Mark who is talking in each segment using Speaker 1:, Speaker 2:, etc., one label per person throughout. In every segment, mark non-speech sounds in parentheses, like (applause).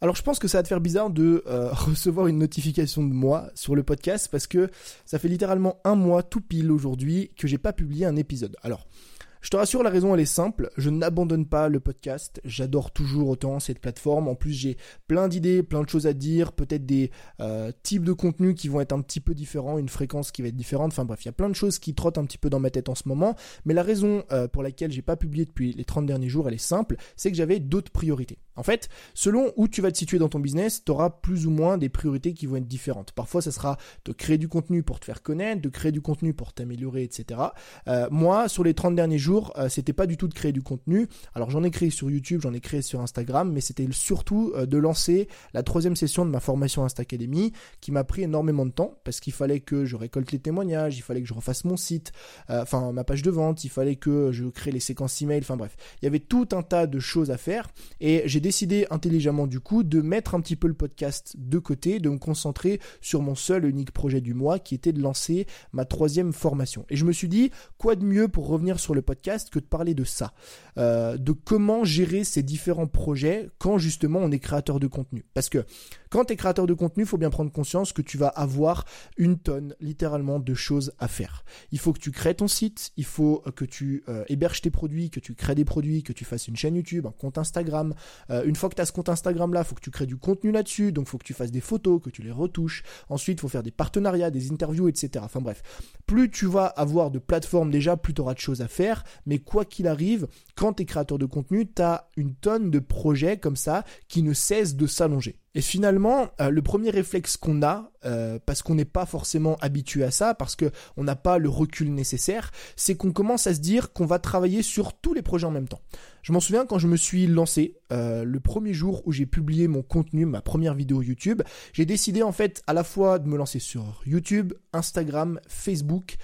Speaker 1: Alors je pense que ça va te faire bizarre de euh, (laughs) recevoir une notification de moi sur le podcast parce que ça fait littéralement un mois tout pile aujourd'hui que j'ai pas publié un épisode. Alors je te rassure, la raison elle est simple. Je n'abandonne pas le podcast. J'adore toujours autant cette plateforme. En plus, j'ai plein d'idées, plein de choses à dire, peut-être des euh, types de contenus qui vont être un petit peu différents, une fréquence qui va être différente. Enfin bref, il y a plein de choses qui trottent un petit peu dans ma tête en ce moment. Mais la raison euh, pour laquelle j'ai pas publié depuis les 30 derniers jours, elle est simple. C'est que j'avais d'autres priorités. En fait, selon où tu vas te situer dans ton business, tu auras plus ou moins des priorités qui vont être différentes. Parfois, ça sera de créer du contenu pour te faire connaître, de créer du contenu pour t'améliorer, etc. Euh, moi, sur les 30 derniers jours, euh, c'était pas du tout de créer du contenu. Alors j'en ai créé sur YouTube, j'en ai créé sur Instagram, mais c'était surtout euh, de lancer la troisième session de ma formation Insta Academy qui m'a pris énormément de temps parce qu'il fallait que je récolte les témoignages, il fallait que je refasse mon site, enfin ma page de vente, il fallait que je crée les séquences email, enfin bref, il y avait tout un tas de choses à faire et j'ai décidé intelligemment du coup de mettre un petit peu le podcast de côté, de me concentrer sur mon seul unique projet du mois qui était de lancer ma troisième formation. Et je me suis dit quoi de mieux pour revenir sur le podcast que de parler de ça, euh, de comment gérer ces différents projets quand justement on est créateur de contenu. Parce que quand tu es créateur de contenu, il faut bien prendre conscience que tu vas avoir une tonne littéralement de choses à faire. Il faut que tu crées ton site, il faut que tu euh, héberges tes produits, que tu crées des produits, que tu fasses une chaîne YouTube, un compte Instagram. Euh, une fois que tu as ce compte Instagram là, faut que tu crées du contenu là-dessus, donc faut que tu fasses des photos, que tu les retouches. Ensuite, faut faire des partenariats, des interviews, etc. Enfin bref, plus tu vas avoir de plateformes déjà, plus tu auras de choses à faire mais quoi qu'il arrive, quand tu es créateur de contenu, tu as une tonne de projets comme ça qui ne cessent de s'allonger. Et finalement, euh, le premier réflexe qu'on a, euh, parce qu'on n'est pas forcément habitué à ça, parce qu'on n'a pas le recul nécessaire, c'est qu'on commence à se dire qu'on va travailler sur tous les projets en même temps. Je m'en souviens quand je me suis lancé, euh, le premier jour où j'ai publié mon contenu, ma première vidéo YouTube, j'ai décidé en fait à la fois de me lancer sur YouTube, Instagram, Facebook,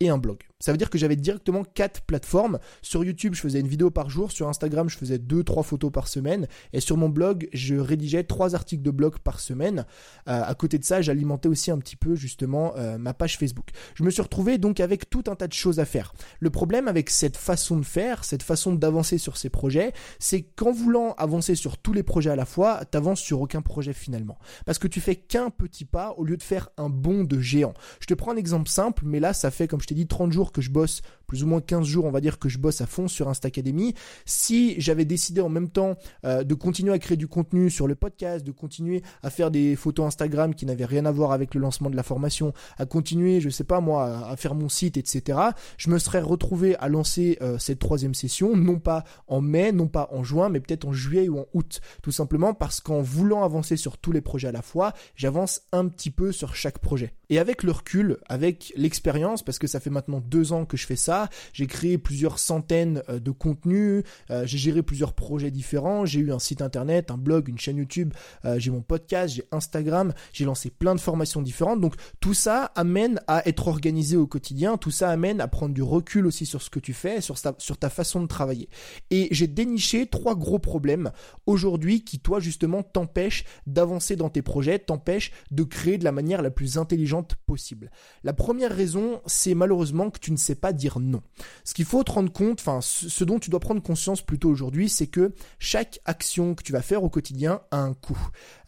Speaker 1: et un blog. Ça veut dire que j'avais directement quatre plateformes. Sur YouTube, je faisais une vidéo par jour. Sur Instagram, je faisais deux, trois photos par semaine. Et sur mon blog, je rédigeais trois articles de blog par semaine. Euh, à côté de ça, j'alimentais aussi un petit peu justement euh, ma page Facebook. Je me suis retrouvé donc avec tout un tas de choses à faire. Le problème avec cette façon de faire, cette façon d'avancer sur ces projets, c'est qu'en voulant avancer sur tous les projets à la fois, t'avances sur aucun projet finalement. Parce que tu fais qu'un petit pas au lieu de faire un bond de géant. Je te prends un exemple simple, mais là, ça fait, comme je t'ai dit, 30 jours que je bosse plus ou moins 15 jours, on va dire que je bosse à fond sur Insta Academy. Si j'avais décidé en même temps euh, de continuer à créer du contenu sur le podcast, de continuer à faire des photos Instagram qui n'avaient rien à voir avec le lancement de la formation, à continuer, je sais pas moi, à, faire mon site, etc., je me serais retrouvé à lancer euh, cette troisième session, non pas en mai, non pas en juin, mais peut-être en juillet ou en août. Tout simplement parce qu'en voulant avancer sur tous les projets à la fois, j'avance un petit peu sur chaque projet. Et avec le recul, avec l'expérience, parce que ça fait maintenant deux ans que je fais ça, j'ai créé plusieurs centaines euh, de contenus, euh, j'ai géré plusieurs projets différents, j'ai eu un site internet, un blog, une chaîne YouTube, euh, j'ai mon podcast, j'ai Instagram, j'ai lancé plein de formations différentes. Donc tout ça amène à être organisé au quotidien, tout ça amène à prendre du recul aussi sur ce que tu fais, sur ta, façon de travailler. Et j'ai déniché trois gros problèmes aujourd'hui qui toi justement t'empêchent d'avancer dans tes projets, t'empêchent de créer de la manière la plus intelligente possible. La première raison, c'est malheureusement que tu ne sais pas dire non. Ce qu'il faut te rendre compte, enfin ce dont tu dois prendre conscience plutôt aujourd'hui, c'est que chaque action que tu vas faire au quotidien a un coût.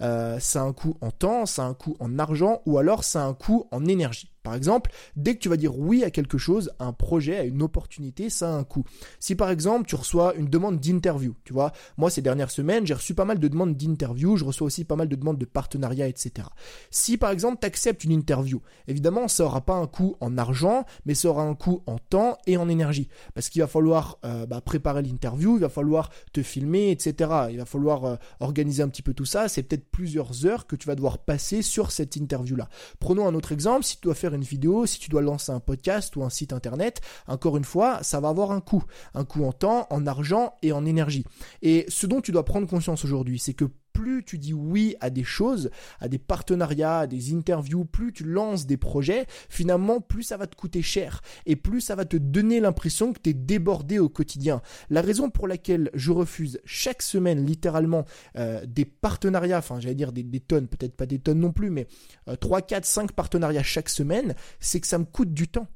Speaker 1: Euh, ça a un coût en temps, ça a un coût en argent ou alors ça a un coût en énergie. Par exemple, dès que tu vas dire oui à quelque chose, un projet, à une opportunité, ça a un coût. Si par exemple tu reçois une demande d'interview, tu vois, moi ces dernières semaines, j'ai reçu pas mal de demandes d'interview, je reçois aussi pas mal de demandes de partenariat, etc. Si par exemple tu acceptes une interview, évidemment ça aura pas un coût en argent, mais ça aura un coût en temps et en énergie. Parce qu'il va falloir euh, bah, préparer l'interview, il va falloir te filmer, etc. Il va falloir euh, organiser un petit peu tout ça. C'est peut-être plusieurs heures que tu vas devoir passer sur cette interview-là. Prenons un autre exemple, si tu dois faire vidéo, si tu dois lancer un podcast ou un site internet, encore une fois, ça va avoir un coût. Un coût en temps, en argent et en énergie. Et ce dont tu dois prendre conscience aujourd'hui, c'est que plus tu dis oui à des choses, à des partenariats, à des interviews, plus tu lances des projets, finalement, plus ça va te coûter cher et plus ça va te donner l'impression que tu es débordé au quotidien. La raison pour laquelle je refuse chaque semaine littéralement euh, des partenariats, enfin j'allais dire des, tonnes, peut-être pas des tonnes non plus, mais 3, 4, 5 partenariats chaque semaine, c'est que ça me coûte du temps.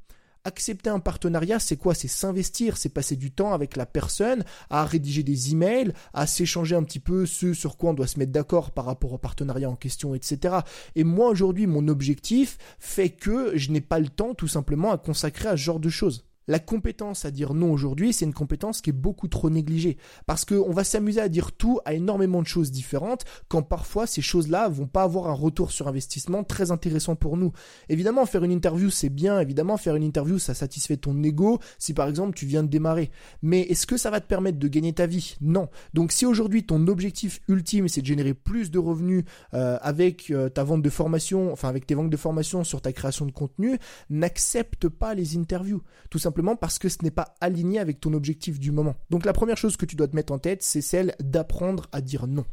Speaker 1: Accepter un partenariat, c'est quoi? C'est s'investir, c'est passer du temps avec la personne, à rédiger des emails, à s'échanger un petit peu ce sur quoi on doit se mettre d'accord par rapport au partenariat en question, etc. Et moi aujourd'hui, mon objectif fait que je n'ai pas le temps tout simplement à consacrer à ce genre de choses. La compétence à dire non aujourd'hui, c'est une compétence qui est beaucoup trop négligée. Parce qu'on va s'amuser à dire tout à énormément de choses différentes, quand parfois ces choses-là vont pas avoir un retour sur investissement très intéressant pour nous. Évidemment, faire une interview, c'est bien. Évidemment, faire une interview, ça satisfait ton ego si par exemple tu viens de démarrer. Mais est-ce que ça va te permettre de gagner ta vie? Non. Donc si aujourd'hui ton objectif ultime, c'est de générer plus de revenus euh, avec euh, ta vente de formation, enfin avec tes ventes de formation sur ta création de contenu, n'accepte pas les interviews. Tout simplement parce que ce n'est pas aligné avec ton objectif du moment. Donc la première chose que tu dois te mettre en tête, c'est celle d'apprendre à dire non.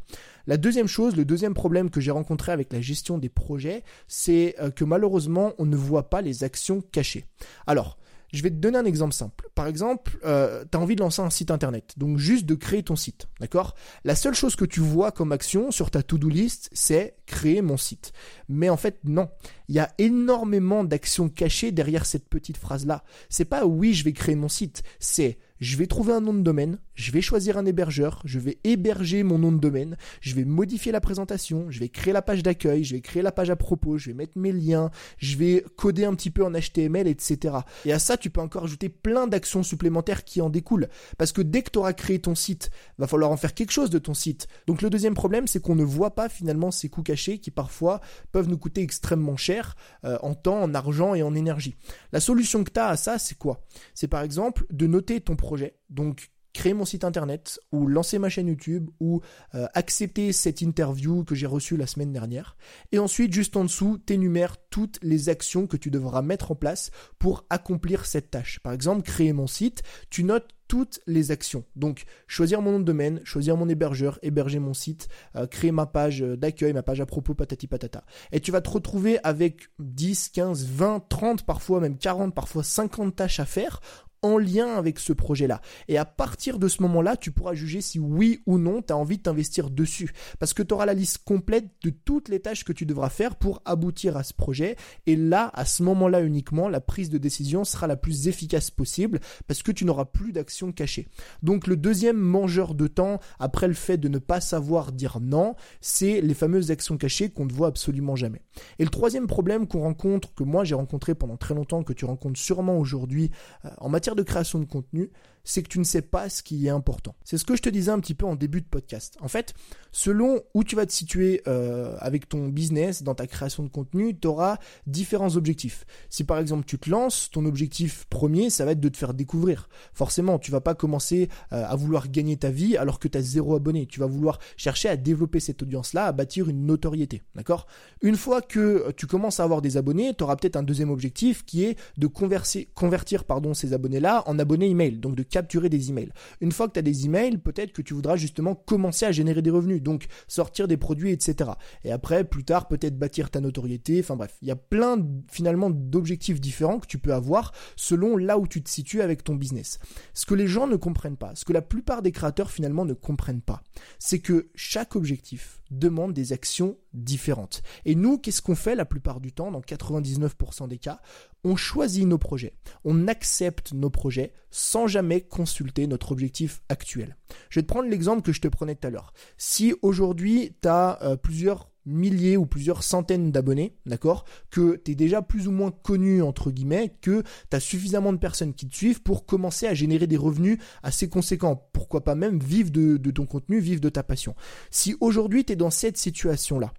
Speaker 1: La deuxième chose, le deuxième problème que j'ai rencontré avec la gestion des projets, c'est euh, que malheureusement, on ne voit pas les actions cachées. Alors, je vais te donner un exemple simple. Par exemple, euh, tu as envie de lancer un site internet, donc juste de créer ton site, d'accord? La seule chose que tu vois comme action sur ta to-do list, c'est créer mon site. Mais en fait, non. Il y a énormément d'actions cachées derrière cette petite phrase-là. C'est pas oui, je vais créer mon site, c'est je vais trouver un nom de domaine, je vais choisir un hébergeur, je vais héberger mon nom de domaine, je vais modifier la présentation, je vais créer la page d'accueil, je vais créer la page à propos, je vais mettre mes liens, je vais coder un petit peu en HTML, etc. Et à ça, tu peux encore ajouter plein d'actions supplémentaires qui en découlent. Parce que dès que tu auras créé ton site, va falloir en faire quelque chose de ton site. Donc le deuxième problème, c'est qu'on ne voit pas finalement ces coûts cachés qui parfois peuvent nous coûter extrêmement cher euh, en temps, en argent et en énergie. La solution que tu as à ça, c'est quoi? C'est par exemple de noter ton projet. Donc créer mon site internet ou lancer ma chaîne YouTube ou euh, accepter cette interview que j'ai reçue la semaine dernière. Et ensuite, juste en dessous, t'énumères toutes les actions que tu devras mettre en place pour accomplir cette tâche. Par exemple, créer mon site, tu notes toutes les actions. Donc, choisir mon nom de domaine, choisir mon hébergeur, héberger mon site, euh, créer ma page d'accueil, ma page à propos, patati patata. Et tu vas te retrouver avec 10, 15, 20, 30, parfois même 40, parfois 50 tâches à faire en lien avec ce projet-là. Et à partir de ce moment-là, tu pourras juger si oui ou non tu as envie de t'investir dessus. Parce que tu auras la liste complète de toutes les tâches que tu devras faire pour aboutir à ce projet. Et là, à ce moment-là uniquement, la prise de décision sera la plus efficace possible parce que tu n'auras plus d'action cachée. Donc le deuxième mangeur de temps, après le fait de ne pas savoir dire non, c'est les fameuses actions cachées qu'on ne voit absolument jamais. Et le troisième problème qu'on rencontre, que moi j'ai rencontré pendant très longtemps, que tu rencontres sûrement aujourd'hui euh, en matière de création de contenu, c'est que tu ne sais pas ce qui est important. C'est ce que je te disais un petit peu en début de podcast. En fait, selon où tu vas te situer euh, avec ton business, dans ta création de contenu, tu auras différents objectifs. Si par exemple tu te lances, ton objectif premier, ça va être de te faire découvrir. Forcément, tu vas pas commencer euh, à vouloir gagner ta vie alors que tu as zéro abonné. Tu vas vouloir chercher à développer cette audience-là, à bâtir une notoriété. D'accord? Une fois que tu commences à avoir des abonnés, tu auras peut-être un deuxième objectif qui est de converser, convertir pardon, ces abonnés-là en abonnés email. Donc de capturer des emails. Une fois que tu as des emails, peut-être que tu voudras justement commencer à générer des revenus, donc sortir des produits, etc. Et après, plus tard, peut-être bâtir ta notoriété. Enfin bref, il y a plein finalement d'objectifs différents que tu peux avoir selon là où tu te situes avec ton business. Ce que les gens ne comprennent pas, ce que la plupart des créateurs finalement ne comprennent pas, c'est que chaque objectif demande des actions différentes. Et nous, qu'est-ce qu'on fait la plupart du temps, dans 99% des cas? On choisit nos projets, on accepte nos projets sans jamais consulter notre objectif actuel. Je vais te prendre l'exemple que je te prenais tout à l'heure. Si aujourd'hui, tu as euh, plusieurs milliers ou plusieurs centaines d'abonnés, d'accord Que tu es déjà plus ou moins connu, entre guillemets, que tu as suffisamment de personnes qui te suivent pour commencer à générer des revenus assez conséquents. Pourquoi pas même vivre de, ton contenu, vivre de ta passion. Si aujourd'hui tu es dans cette situation-là,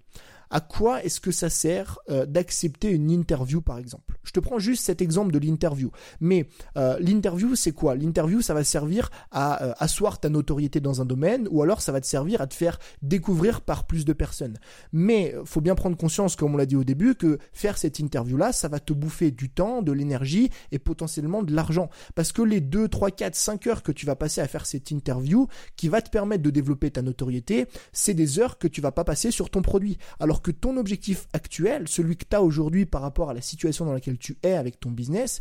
Speaker 1: à quoi est-ce que ça sert euh, d'accepter une interview par exemple? Je te prends juste cet exemple de l'interview. Mais euh, l'interview, c'est quoi? L'interview, ça va servir à euh, asseoir ta notoriété dans un domaine ou alors ça va te servir à te faire découvrir par plus de personnes. Mais faut bien prendre conscience, comme on l'a dit au début, que faire cette interview-là, ça va te bouffer du temps, de l'énergie et potentiellement de l'argent. Parce que les 2, 3, 4, 5 heures que tu vas passer à faire cette interview, qui va te permettre de développer ta notoriété, c'est des heures que tu vas pas passer sur ton produit. Alors que ton objectif actuel, celui que tu as aujourd'hui par rapport à la situation dans laquelle tu es avec ton business,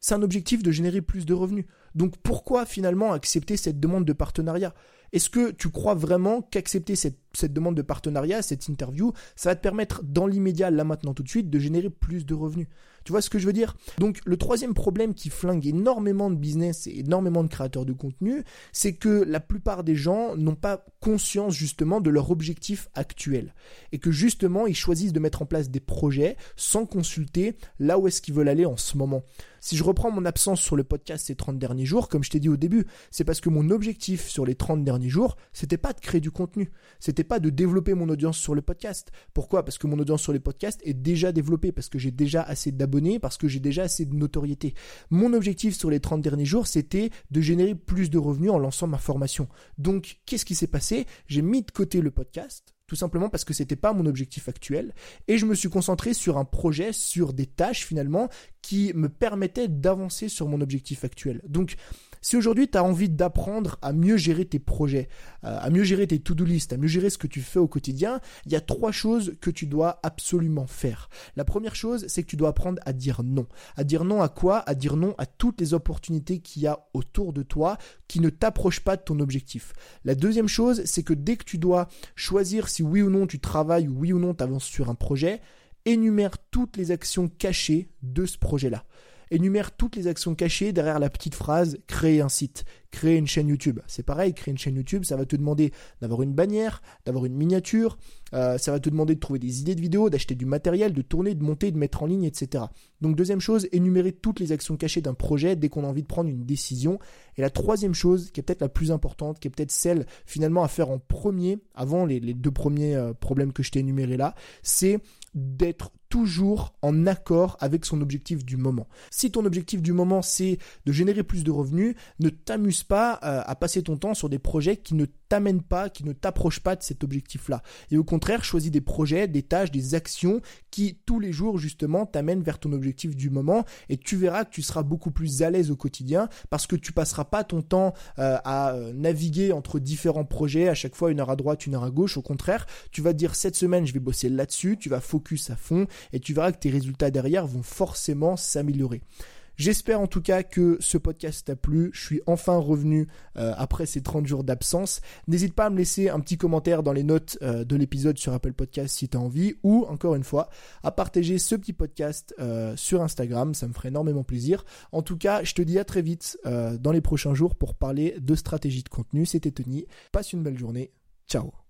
Speaker 1: c'est un objectif de générer plus de revenus. Donc pourquoi finalement accepter cette demande de partenariat? Est-ce que tu crois vraiment qu'accepter cette cette demande de partenariat, cette interview, ça va te permettre dans l'immédiat, là maintenant tout de suite, de générer plus de revenus. Tu vois ce que je veux dire? Donc le troisième problème qui flingue énormément de business et énormément de créateurs de contenu, c'est que la plupart des gens n'ont pas conscience justement de leur objectif actuel et que justement ils choisissent de mettre en place des projets sans consulter là où est-ce qu'ils veulent aller en ce moment. Si je reprends mon absence sur le podcast ces 30 derniers jours, comme je t'ai dit au début, c'est parce que mon objectif sur les 30 derniers jours, c'était pas de créer du contenu, c'était pas de développer mon audience sur le podcast. Pourquoi? Parce que mon audience sur les podcasts est déjà développée, parce que j'ai déjà assez d'abonnés, parce que j'ai déjà assez de notoriété. Mon objectif sur les 30 derniers jours, c'était de générer plus de revenus en lançant ma formation. Donc, qu'est-ce qui s'est passé? J'ai mis de côté le podcast, tout simplement parce que c'était pas mon objectif actuel et je me suis concentré sur un projet, sur des tâches finalement qui me permettaient d'avancer sur mon objectif actuel. Donc si aujourd'hui tu as envie d'apprendre à mieux gérer tes projets, euh, à mieux gérer tes to-do list, à mieux gérer ce que tu fais au quotidien, il y a trois choses que tu dois absolument faire. La première chose, c'est que tu dois apprendre à dire non. À dire non à quoi? À dire non à toutes les opportunités qu'il y a autour de toi qui ne t'approchent pas de ton objectif. La deuxième chose, c'est que dès que tu dois choisir si oui ou non tu travailles ou oui ou non tu avances sur un projet, énumère toutes les actions cachées de ce projet-là énumère toutes les actions cachées derrière la petite phrase créer un site, créer une chaîne YouTube. C'est pareil, créer une chaîne YouTube, ça va te demander d'avoir une bannière, d'avoir une miniature, euh, ça va te demander de trouver des idées de vidéos, d'acheter du matériel, de tourner, de monter, de mettre en ligne, etc. Donc deuxième chose, énumérer toutes les actions cachées d'un projet dès qu'on a envie de prendre une décision. Et la troisième chose, qui est peut-être la plus importante, qui est peut-être celle finalement à faire en premier, avant les, deux premiers euh, problèmes que je t'ai énumérés là, c'est d'être toujours en accord avec son objectif du moment. Si ton objectif du moment c'est de générer plus de revenus, ne t'amuse pas euh, à passer ton temps sur des projets qui ne t'amènent pas, qui ne t'approchent pas de cet objectif-là. Et au contraire, choisis des projets, des tâches, des actions qui tous les jours justement t'amènent vers ton objectif du moment et tu verras que tu seras beaucoup plus à l'aise au quotidien parce que tu passeras pas ton temps euh, à euh, naviguer entre différents projets à chaque fois une heure à droite, une heure à gauche. Au contraire, tu vas dire cette semaine je vais bosser là-dessus, tu vas focus à fond et tu verras que tes résultats derrière vont forcément s'améliorer. J'espère en tout cas que ce podcast t'a plu. Je suis enfin revenu euh, après ces 30 jours d'absence. N'hésite pas à me laisser un petit commentaire dans les notes euh, de l'épisode sur Apple Podcast si tu envie ou encore une fois à partager ce petit podcast euh, sur Instagram. Ça me ferait énormément plaisir. En tout cas, je te dis à très vite dans les prochains jours pour parler de stratégie de contenu. C'était Tony. Passe une belle journée. Ciao